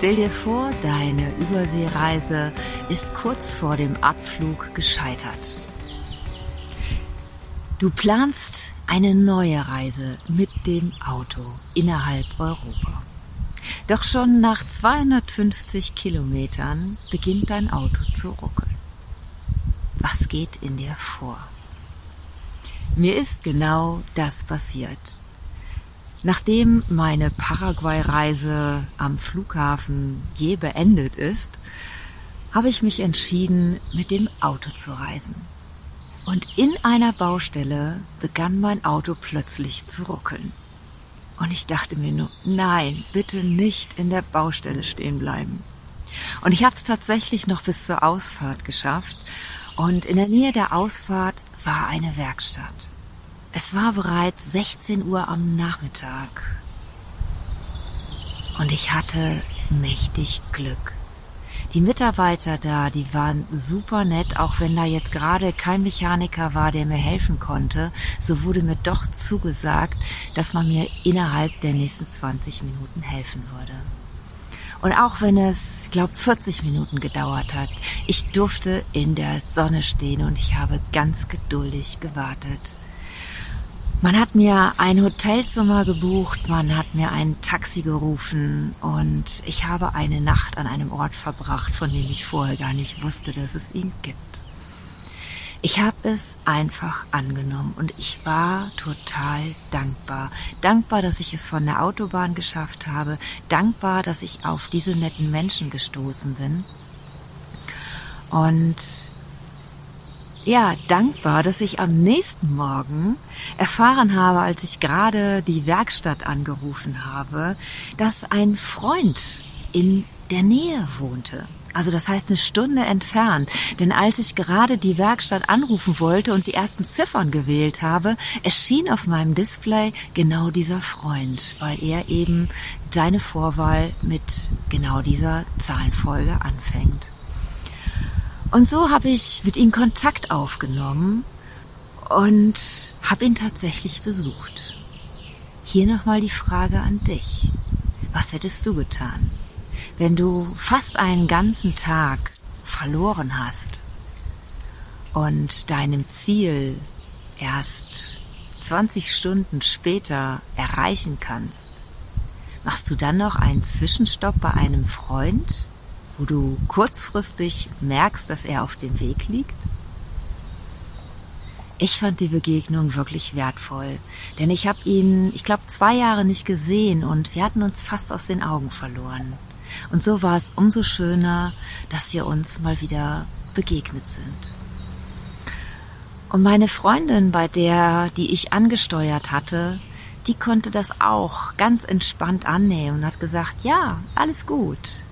Stell dir vor, deine Überseereise ist kurz vor dem Abflug gescheitert. Du planst eine neue Reise mit dem Auto innerhalb Europa. Doch schon nach 250 Kilometern beginnt dein Auto zu ruckeln. Was geht in dir vor? Mir ist genau das passiert. Nachdem meine Paraguay-Reise am Flughafen je beendet ist, habe ich mich entschieden, mit dem Auto zu reisen. Und in einer Baustelle begann mein Auto plötzlich zu ruckeln. Und ich dachte mir nur, nein, bitte nicht in der Baustelle stehen bleiben. Und ich habe es tatsächlich noch bis zur Ausfahrt geschafft. Und in der Nähe der Ausfahrt war eine Werkstatt. Es war bereits 16 Uhr am Nachmittag und ich hatte mächtig Glück. Die Mitarbeiter da, die waren super nett, auch wenn da jetzt gerade kein Mechaniker war, der mir helfen konnte, so wurde mir doch zugesagt, dass man mir innerhalb der nächsten 20 Minuten helfen würde. Und auch wenn es, ich glaube, 40 Minuten gedauert hat, ich durfte in der Sonne stehen und ich habe ganz geduldig gewartet. Man hat mir ein Hotelzimmer gebucht, man hat mir ein Taxi gerufen und ich habe eine Nacht an einem Ort verbracht, von dem ich vorher gar nicht wusste, dass es ihn gibt. Ich habe es einfach angenommen und ich war total dankbar. Dankbar, dass ich es von der Autobahn geschafft habe, dankbar, dass ich auf diese netten Menschen gestoßen bin. Und ja, dankbar, dass ich am nächsten Morgen erfahren habe, als ich gerade die Werkstatt angerufen habe, dass ein Freund in der Nähe wohnte. Also das heißt eine Stunde entfernt. Denn als ich gerade die Werkstatt anrufen wollte und die ersten Ziffern gewählt habe, erschien auf meinem Display genau dieser Freund, weil er eben seine Vorwahl mit genau dieser Zahlenfolge anfängt. Und so habe ich mit ihm Kontakt aufgenommen und habe ihn tatsächlich besucht. Hier nochmal die Frage an dich. Was hättest du getan, wenn du fast einen ganzen Tag verloren hast und deinem Ziel erst 20 Stunden später erreichen kannst? Machst du dann noch einen Zwischenstopp bei einem Freund wo du kurzfristig merkst, dass er auf dem Weg liegt? Ich fand die Begegnung wirklich wertvoll, denn ich habe ihn, ich glaube, zwei Jahre nicht gesehen und wir hatten uns fast aus den Augen verloren. Und so war es umso schöner, dass wir uns mal wieder begegnet sind. Und meine Freundin, bei der, die ich angesteuert hatte, die konnte das auch ganz entspannt annehmen und hat gesagt, ja, alles gut.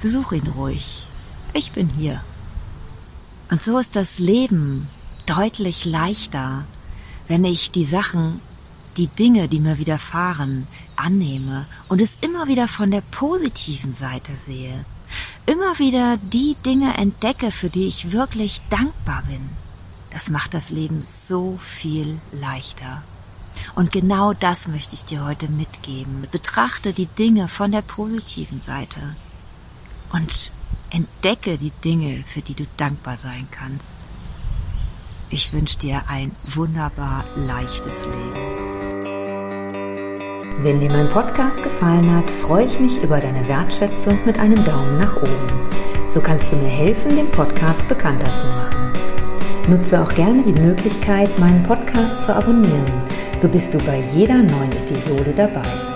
Besuch ihn ruhig. Ich bin hier. Und so ist das Leben deutlich leichter, wenn ich die Sachen, die Dinge, die mir widerfahren, annehme und es immer wieder von der positiven Seite sehe. Immer wieder die Dinge entdecke, für die ich wirklich dankbar bin. Das macht das Leben so viel leichter. Und genau das möchte ich dir heute mitgeben. Betrachte die Dinge von der positiven Seite und entdecke die Dinge, für die du dankbar sein kannst. Ich wünsche dir ein wunderbar leichtes Leben. Wenn dir mein Podcast gefallen hat, freue ich mich über deine Wertschätzung mit einem Daumen nach oben. So kannst du mir helfen, den Podcast bekannter zu machen. Nutze auch gerne die Möglichkeit, meinen Podcast zu abonnieren. So bist du bei jeder neuen Episode dabei.